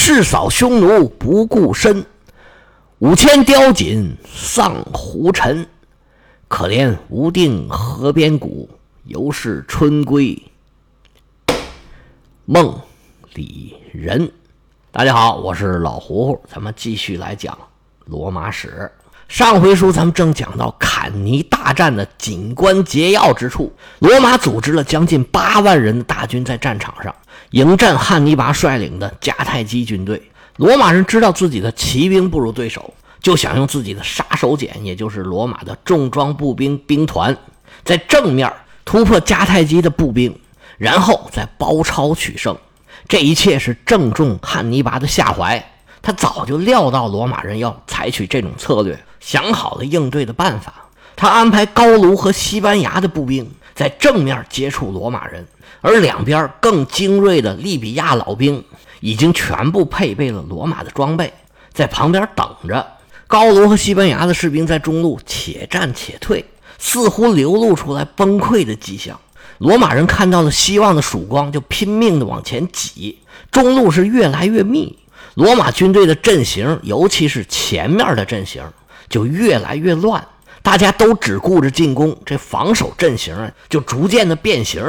誓扫匈奴不顾身，五千雕锦丧胡尘。可怜无定河边骨，犹是春归梦里人。大家好，我是老胡胡，咱们继续来讲罗马史。上回书咱们正讲到坎尼大战的紧关节要之处，罗马组织了将近八万人的大军在战场上迎战汉尼拔率领的迦太基军队。罗马人知道自己的骑兵不如对手，就想用自己的杀手锏，也就是罗马的重装步兵兵团，在正面突破迦太基的步兵，然后再包抄取胜。这一切是正中汉尼拔的下怀，他早就料到罗马人要采取这种策略。想好了应对的办法，他安排高卢和西班牙的步兵在正面接触罗马人，而两边更精锐的利比亚老兵已经全部配备了罗马的装备，在旁边等着。高卢和西班牙的士兵在中路且战且退，似乎流露出来崩溃的迹象。罗马人看到了希望的曙光，就拼命地往前挤，中路是越来越密。罗马军队的阵型，尤其是前面的阵型。就越来越乱，大家都只顾着进攻，这防守阵型就逐渐的变形，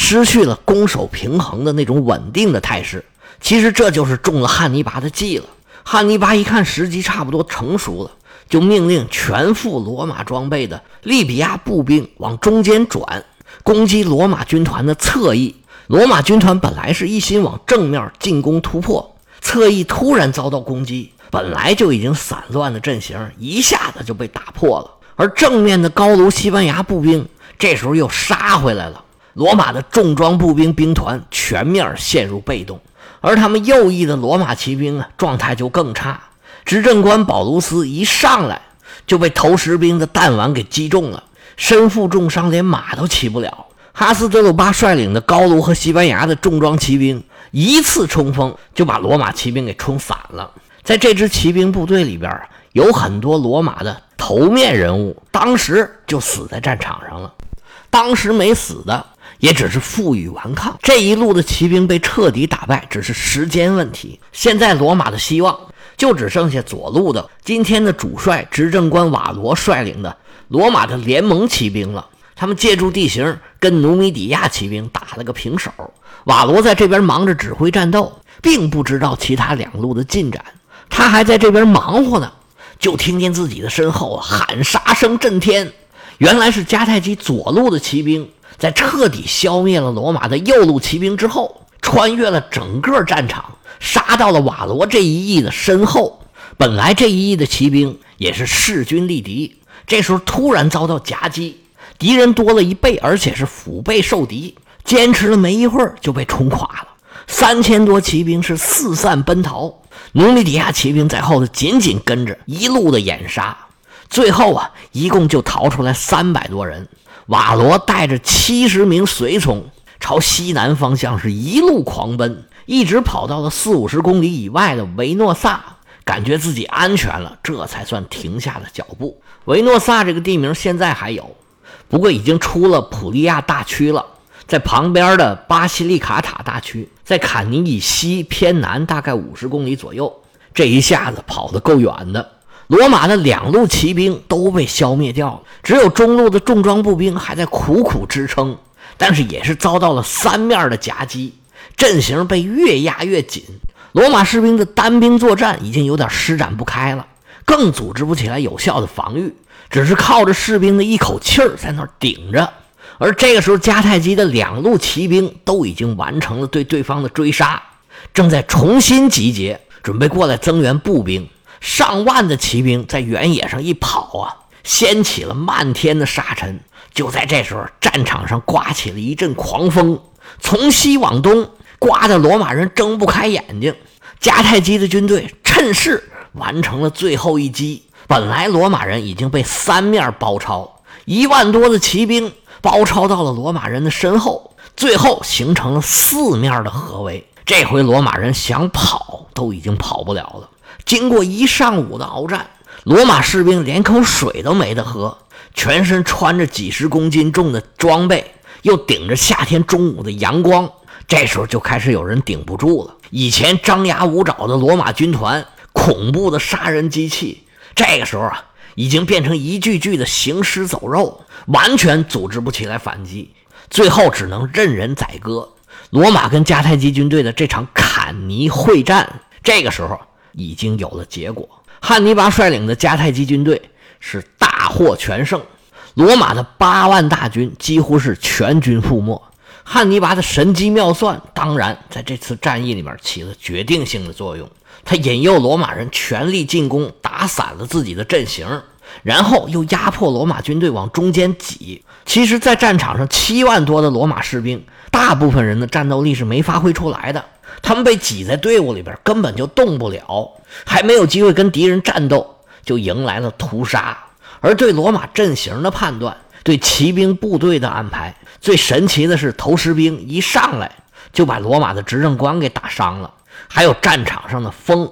失去了攻守平衡的那种稳定的态势。其实这就是中了汉尼拔的计了。汉尼拔一看时机差不多成熟了，就命令全副罗马装备的利比亚步兵往中间转，攻击罗马军团的侧翼。罗马军团本来是一心往正面进攻突破，侧翼突然遭到攻击。本来就已经散乱的阵型，一下子就被打破了。而正面的高卢西班牙步兵这时候又杀回来了，罗马的重装步兵兵团全面陷入被动。而他们右翼的罗马骑兵啊，状态就更差。执政官保卢斯一上来就被投石兵的弹丸给击中了，身负重伤，连马都骑不了。哈斯德鲁巴率领的高卢和西班牙的重装骑兵一次冲锋就把罗马骑兵给冲散了。在这支骑兵部队里边啊，有很多罗马的头面人物，当时就死在战场上了。当时没死的，也只是负隅顽抗。这一路的骑兵被彻底打败，只是时间问题。现在罗马的希望就只剩下左路的今天的主帅执政官瓦罗率领的罗马的联盟骑兵了。他们借助地形跟努米底亚骑兵打了个平手。瓦罗在这边忙着指挥战斗，并不知道其他两路的进展。他还在这边忙活呢，就听见自己的身后喊杀声震天。原来是迦太基左路的骑兵在彻底消灭了罗马的右路骑兵之后，穿越了整个战场，杀到了瓦罗这一翼的身后。本来这一翼的骑兵也是势均力敌，这时候突然遭到夹击，敌人多了一倍，而且是腹背受敌，坚持了没一会儿就被冲垮了。三千多骑兵是四散奔逃。努米底亚骑兵在后头紧紧跟着，一路的掩杀，最后啊，一共就逃出来三百多人。瓦罗带着七十名随从朝西南方向是一路狂奔，一直跑到了四五十公里以外的维诺萨，感觉自己安全了，这才算停下了脚步。维诺萨这个地名现在还有，不过已经出了普利亚大区了。在旁边的巴西利卡塔大区，在坎尼以西偏南大概五十公里左右，这一下子跑得够远的。罗马的两路骑兵都被消灭掉了，只有中路的重装步兵还在苦苦支撑，但是也是遭到了三面的夹击，阵型被越压越紧。罗马士兵的单兵作战已经有点施展不开了，更组织不起来有效的防御，只是靠着士兵的一口气儿在那顶着。而这个时候，迦太基的两路骑兵都已经完成了对对方的追杀，正在重新集结，准备过来增援步兵。上万的骑兵在原野上一跑啊，掀起了漫天的沙尘。就在这时候，战场上刮起了一阵狂风，从西往东刮得罗马人睁不开眼睛。迦太基的军队趁势完成了最后一击。本来罗马人已经被三面包抄，一万多的骑兵。包抄到了罗马人的身后，最后形成了四面的合围。这回罗马人想跑都已经跑不了了。经过一上午的鏖战，罗马士兵连口水都没得喝，全身穿着几十公斤重的装备，又顶着夏天中午的阳光，这时候就开始有人顶不住了。以前张牙舞爪的罗马军团，恐怖的杀人机器，这个时候啊，已经变成一具具的行尸走肉，完全组织不起来反击，最后只能任人宰割。罗马跟迦太基军队的这场坎尼会战，这个时候已经有了结果。汉尼拔率领的迦太基军队是大获全胜，罗马的八万大军几乎是全军覆没。汉尼拔的神机妙算，当然在这次战役里面起了决定性的作用。他引诱罗马人全力进攻，打散了自己的阵型，然后又压迫罗马军队往中间挤。其实，在战场上，七万多的罗马士兵，大部分人的战斗力是没发挥出来的。他们被挤在队伍里边，根本就动不了，还没有机会跟敌人战斗，就迎来了屠杀。而对罗马阵型的判断，对骑兵部队的安排。最神奇的是，投石兵一上来就把罗马的执政官给打伤了。还有战场上的风，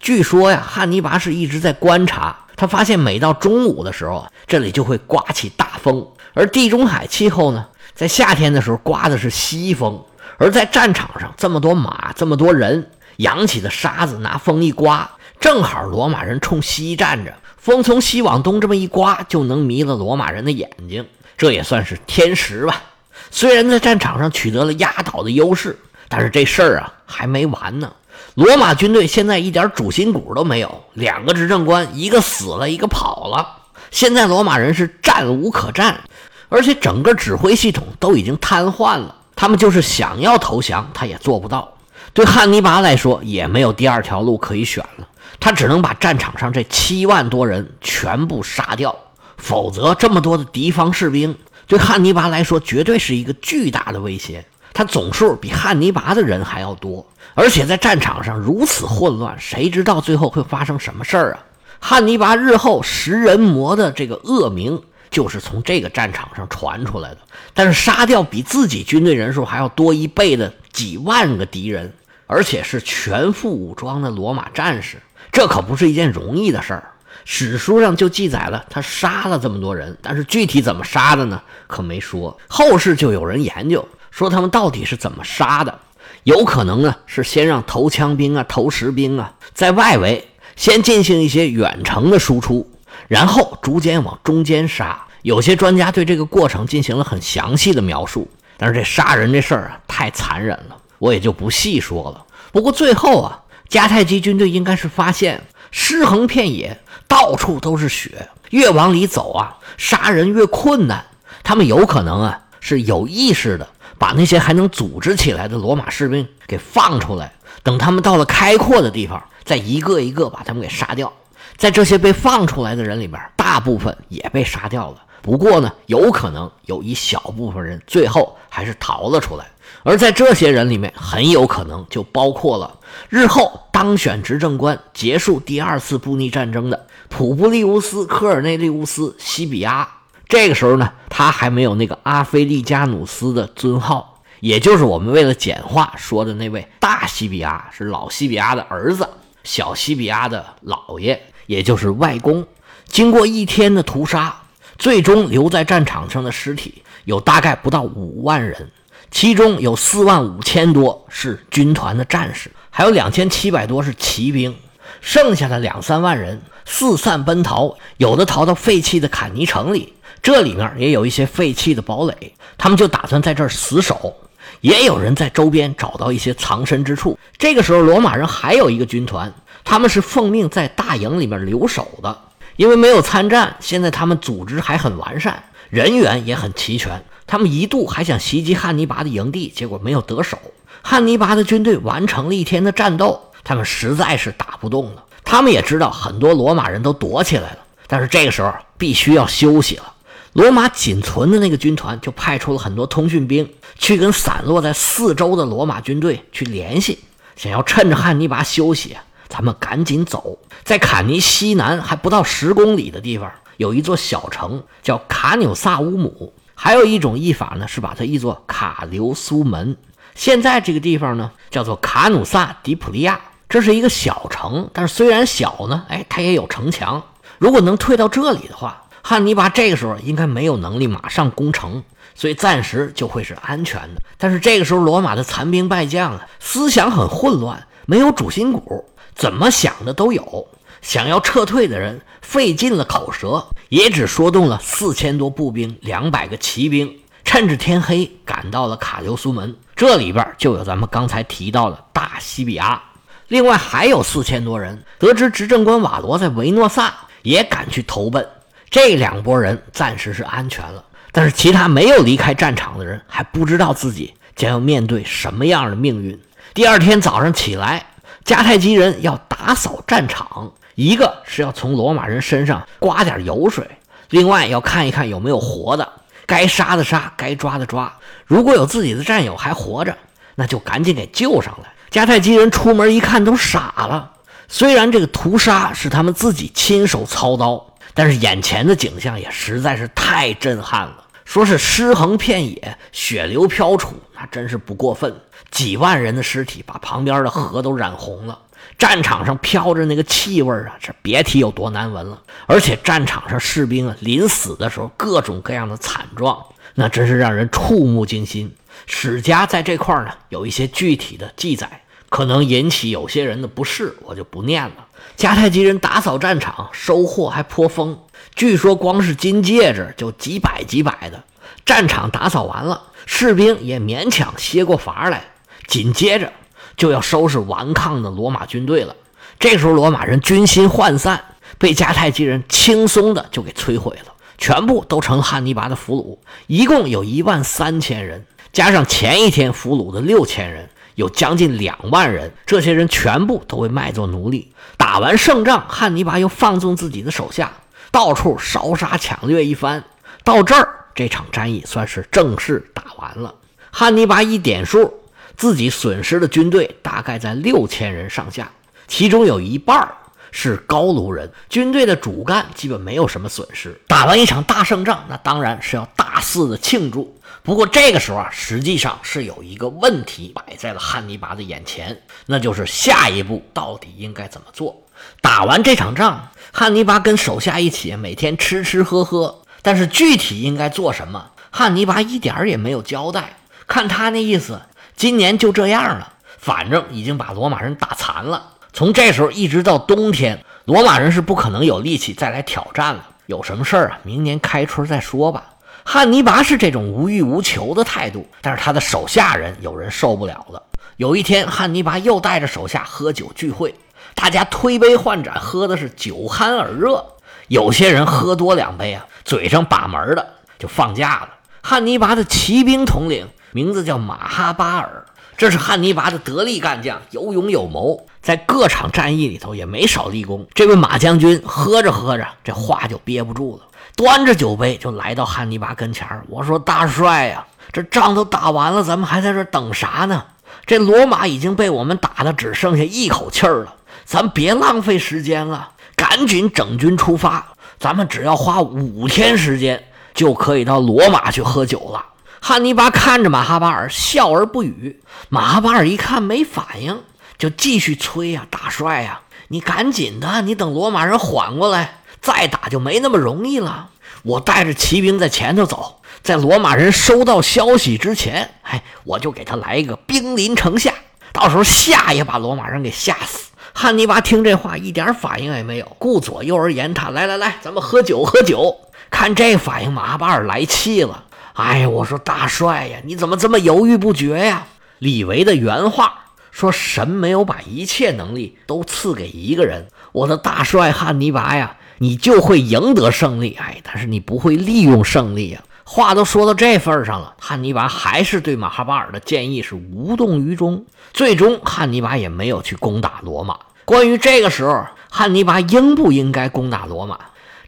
据说呀，汉尼拔是一直在观察，他发现每到中午的时候，这里就会刮起大风。而地中海气候呢，在夏天的时候刮的是西风。而在战场上，这么多马，这么多人，扬起的沙子拿风一刮，正好罗马人冲西站着，风从西往东这么一刮，就能迷了罗马人的眼睛。这也算是天时吧。虽然在战场上取得了压倒的优势，但是这事儿啊还没完呢。罗马军队现在一点主心骨都没有，两个执政官，一个死了，一个跑了。现在罗马人是战无可战，而且整个指挥系统都已经瘫痪了。他们就是想要投降，他也做不到。对汉尼拔来说，也没有第二条路可以选了，他只能把战场上这七万多人全部杀掉。否则，这么多的敌方士兵对汉尼拔来说绝对是一个巨大的威胁。他总数比汉尼拔的人还要多，而且在战场上如此混乱，谁知道最后会发生什么事儿啊？汉尼拔日后食人魔的这个恶名就是从这个战场上传出来的。但是杀掉比自己军队人数还要多一倍的几万个敌人，而且是全副武装的罗马战士，这可不是一件容易的事儿。史书上就记载了他杀了这么多人，但是具体怎么杀的呢？可没说。后世就有人研究说他们到底是怎么杀的，有可能呢是先让投枪兵啊、投石兵啊在外围先进行一些远程的输出，然后逐渐往中间杀。有些专家对这个过程进行了很详细的描述，但是这杀人这事儿啊太残忍了，我也就不细说了。不过最后啊，迦太基军队应该是发现尸横遍野。到处都是血，越往里走啊，杀人越困难。他们有可能啊，是有意识的把那些还能组织起来的罗马士兵给放出来，等他们到了开阔的地方，再一个一个把他们给杀掉。在这些被放出来的人里边，大部分也被杀掉了。不过呢，有可能有一小部分人最后还是逃了出来。而在这些人里面，很有可能就包括了日后当选执政官、结束第二次布匿战争的。普布利乌斯·科尔内利乌斯·西比亚，这个时候呢，他还没有那个阿菲利加努斯的尊号，也就是我们为了简化说的那位大西比亚，是老西比亚的儿子，小西比亚的姥爷，也就是外公。经过一天的屠杀，最终留在战场上的尸体有大概不到五万人，其中有四万五千多是军团的战士，还有两千七百多是骑兵，剩下的两三万人。四散奔逃，有的逃到废弃的坎尼城里，这里面也有一些废弃的堡垒，他们就打算在这儿死守。也有人在周边找到一些藏身之处。这个时候，罗马人还有一个军团，他们是奉命在大营里面留守的，因为没有参战，现在他们组织还很完善，人员也很齐全。他们一度还想袭击汉尼拔的营地，结果没有得手。汉尼拔的军队完成了一天的战斗，他们实在是打不动了。他们也知道很多罗马人都躲起来了，但是这个时候必须要休息了。罗马仅存的那个军团就派出了很多通讯兵去跟散落在四周的罗马军队去联系，想要趁着汉尼拔休息，咱们赶紧走。在坎尼西南还不到十公里的地方，有一座小城叫卡纽萨乌姆，还有一种译法呢是把它译作卡留苏门。现在这个地方呢叫做卡努萨迪普利亚。这是一个小城，但是虽然小呢，哎，它也有城墙。如果能退到这里的话，汉尼拔这个时候应该没有能力马上攻城，所以暂时就会是安全的。但是这个时候，罗马的残兵败将啊，思想很混乱，没有主心骨，怎么想的都有。想要撤退的人费尽了口舌，也只说动了四千多步兵、两百个骑兵，趁着天黑赶到了卡留苏门。这里边就有咱们刚才提到的大西比阿。另外还有四千多人，得知执政官瓦罗在维诺萨，也赶去投奔。这两拨人暂时是安全了，但是其他没有离开战场的人还不知道自己将要面对什么样的命运。第二天早上起来，迦太基人要打扫战场，一个是要从罗马人身上刮点油水，另外要看一看有没有活的，该杀的杀，该抓的抓。如果有自己的战友还活着，那就赶紧给救上来。迦太基人出门一看都傻了，虽然这个屠杀是他们自己亲手操刀，但是眼前的景象也实在是太震撼了。说是尸横遍野，血流飘杵，那真是不过分。几万人的尸体把旁边的河都染红了，战场上飘着那个气味啊，这别提有多难闻了。而且战场上士兵啊，临死的时候各种各样的惨状，那真是让人触目惊心。史家在这块呢有一些具体的记载。可能引起有些人的不适，我就不念了。迦太基人打扫战场，收获还颇丰。据说光是金戒指就几百几百的。战场打扫完了，士兵也勉强歇过乏来。紧接着就要收拾顽抗的罗马军队了。这时候罗马人军心涣散，被迦太基人轻松的就给摧毁了，全部都成汉尼拔的俘虏。一共有一万三千人，加上前一天俘虏的六千人。有将近两万人，这些人全部都被卖作奴隶。打完胜仗，汉尼拔又放纵自己的手下，到处烧杀抢掠一番。到这儿，这场战役算是正式打完了。汉尼拔一点数，自己损失的军队大概在六千人上下，其中有一半是高卢人。军队的主干基本没有什么损失。打完一场大胜仗，那当然是要大肆的庆祝。不过这个时候啊，实际上是有一个问题摆在了汉尼拔的眼前，那就是下一步到底应该怎么做。打完这场仗，汉尼拔跟手下一起每天吃吃喝喝，但是具体应该做什么，汉尼拔一点儿也没有交代。看他那意思，今年就这样了，反正已经把罗马人打残了。从这时候一直到冬天，罗马人是不可能有力气再来挑战了。有什么事儿啊，明年开春再说吧。汉尼拔是这种无欲无求的态度，但是他的手下人有人受不了了。有一天，汉尼拔又带着手下喝酒聚会，大家推杯换盏，喝的是酒酣耳热。有些人喝多两杯啊，嘴上把门的就放假了。汉尼拔的骑兵统领名字叫马哈巴尔，这是汉尼拔的得力干将，有勇有谋，在各场战役里头也没少立功。这位马将军喝着喝着，这话就憋不住了。端着酒杯就来到汉尼拔跟前我说：“大帅呀，这仗都打完了，咱们还在这等啥呢？这罗马已经被我们打的只剩下一口气儿了，咱别浪费时间了，赶紧整军出发。咱们只要花五天时间，就可以到罗马去喝酒了。”汉尼拔看着马哈巴尔，笑而不语。马哈巴尔一看没反应，就继续催呀：“大帅呀，你赶紧的，你等罗马人缓过来。”再打就没那么容易了。我带着骑兵在前头走，在罗马人收到消息之前，哎，我就给他来一个兵临城下，到时候吓也把罗马人给吓死。汉尼拔听这话一点反应也没有，顾左右而言他：“来来来，咱们喝酒喝酒。”看这反应，马巴尔来气了。哎，我说大帅呀，你怎么这么犹豫不决呀？李维的原话说：“神没有把一切能力都赐给一个人。”我的大帅汉尼拔呀！你就会赢得胜利，哎，但是你不会利用胜利呀。话都说到这份上了，汉尼拔还是对马哈巴尔的建议是无动于衷。最终，汉尼拔也没有去攻打罗马。关于这个时候汉尼拔应不应该攻打罗马，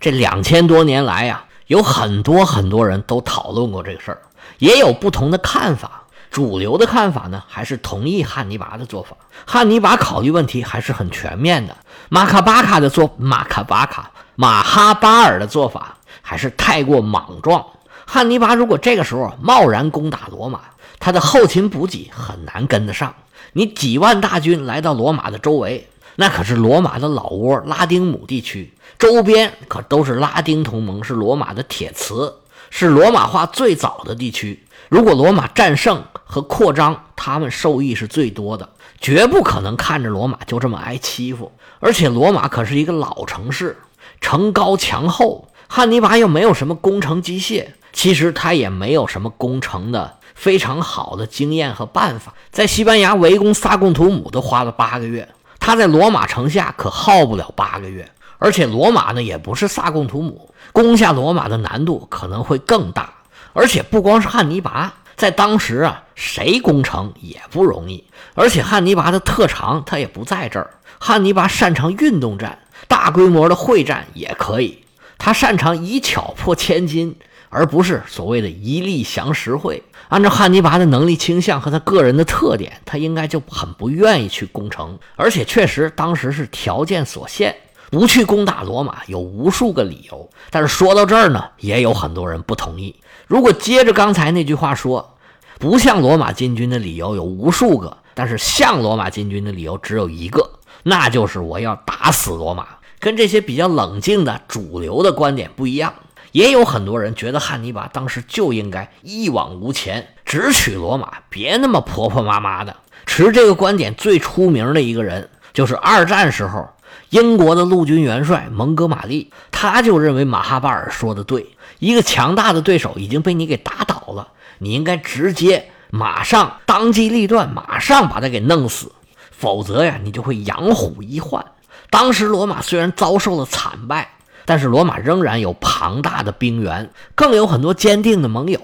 这两千多年来呀，有很多很多人都讨论过这个事儿，也有不同的看法。主流的看法呢，还是同意汉尼拔的做法。汉尼拔考虑问题还是很全面的。马卡巴卡的做马卡巴卡。马哈巴尔的做法还是太过莽撞。汉尼拔如果这个时候贸然攻打罗马，他的后勤补给很难跟得上。你几万大军来到罗马的周围，那可是罗马的老窝拉丁姆地区，周边可都是拉丁同盟，是罗马的铁磁。是罗马化最早的地区。如果罗马战胜和扩张，他们受益是最多的，绝不可能看着罗马就这么挨欺负。而且罗马可是一个老城市，城高墙厚，汉尼拔又没有什么工程机械，其实他也没有什么攻城的非常好的经验和办法。在西班牙围攻萨贡图姆都花了八个月，他在罗马城下可耗不了八个月。而且罗马呢，也不是萨贡图姆，攻下罗马的难度可能会更大。而且不光是汉尼拔，在当时啊，谁攻城也不容易。而且汉尼拔的特长他也不在这儿，汉尼拔擅长运动战，大规模的会战也可以。他擅长以巧破千金，而不是所谓的一力降十会。按照汉尼拔的能力倾向和他个人的特点，他应该就很不愿意去攻城。而且确实当时是条件所限。不去攻打罗马有无数个理由，但是说到这儿呢，也有很多人不同意。如果接着刚才那句话说，不向罗马进军的理由有无数个，但是向罗马进军的理由只有一个，那就是我要打死罗马。跟这些比较冷静的主流的观点不一样，也有很多人觉得汉尼拔当时就应该一往无前，直取罗马，别那么婆婆妈妈的。持这个观点最出名的一个人，就是二战时候。英国的陆军元帅蒙哥马利，他就认为马哈巴尔说的对，一个强大的对手已经被你给打倒了，你应该直接马上当机立断，马上把他给弄死，否则呀，你就会养虎一患。当时罗马虽然遭受了惨败，但是罗马仍然有庞大的兵源，更有很多坚定的盟友。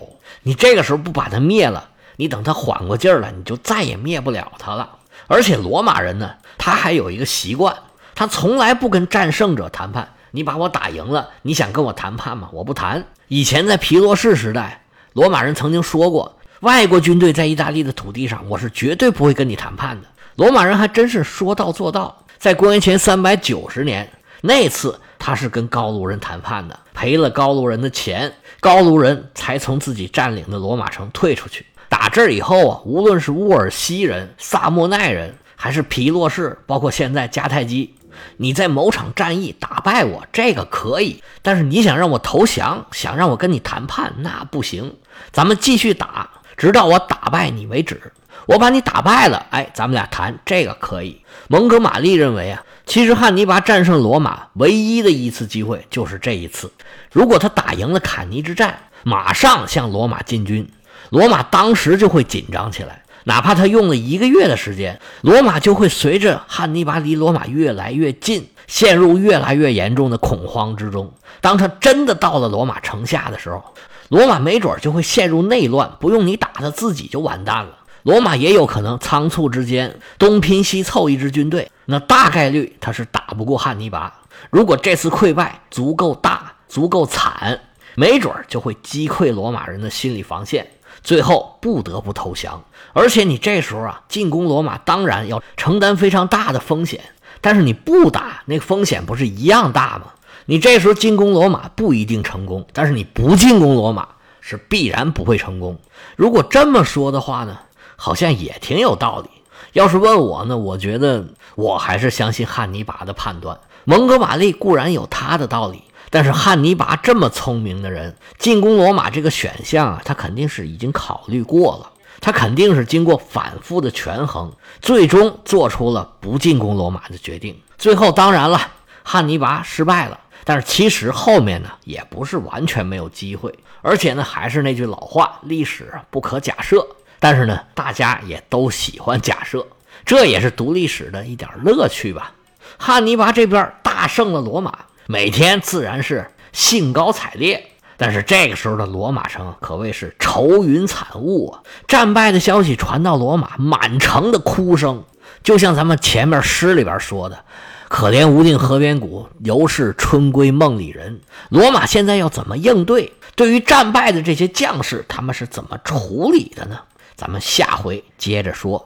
你这个时候不把他灭了，你等他缓过劲儿了，你就再也灭不了他了。而且罗马人呢，他还有一个习惯。他从来不跟战胜者谈判。你把我打赢了，你想跟我谈判吗？我不谈。以前在皮洛士时代，罗马人曾经说过，外国军队在意大利的土地上，我是绝对不会跟你谈判的。罗马人还真是说到做到。在公元前三百九十年那次，他是跟高卢人谈判的，赔了高卢人的钱，高卢人才从自己占领的罗马城退出去。打这以后啊，无论是乌尔西人、萨莫奈人，还是皮洛士，包括现在迦太基。你在某场战役打败我，这个可以；但是你想让我投降，想让我跟你谈判，那不行。咱们继续打，直到我打败你为止。我把你打败了，哎，咱们俩谈，这个可以。蒙哥马利认为啊，其实汉尼拔战胜罗马唯一的一次机会就是这一次。如果他打赢了坎尼之战，马上向罗马进军，罗马当时就会紧张起来。哪怕他用了一个月的时间，罗马就会随着汉尼拔离罗马越来越近，陷入越来越严重的恐慌之中。当他真的到了罗马城下的时候，罗马没准就会陷入内乱，不用你打，他自己就完蛋了。罗马也有可能仓促之间东拼西凑一支军队，那大概率他是打不过汉尼拔。如果这次溃败足够大、足够惨，没准就会击溃罗马人的心理防线。最后不得不投降，而且你这时候啊进攻罗马，当然要承担非常大的风险。但是你不打，那风险不是一样大吗？你这时候进攻罗马不一定成功，但是你不进攻罗马是必然不会成功。如果这么说的话呢，好像也挺有道理。要是问我呢，我觉得我还是相信汉尼拔的判断。蒙哥马利固然有他的道理。但是汉尼拔这么聪明的人，进攻罗马这个选项啊，他肯定是已经考虑过了，他肯定是经过反复的权衡，最终做出了不进攻罗马的决定。最后当然了，汉尼拔失败了，但是其实后面呢也不是完全没有机会，而且呢还是那句老话，历史不可假设。但是呢，大家也都喜欢假设，这也是读历史的一点乐趣吧。汉尼拔这边大胜了罗马。每天自然是兴高采烈，但是这个时候的罗马城可谓是愁云惨雾啊！战败的消息传到罗马，满城的哭声，就像咱们前面诗里边说的：“可怜无定河边骨，犹是春归梦里人。”罗马现在要怎么应对？对于战败的这些将士，他们是怎么处理的呢？咱们下回接着说。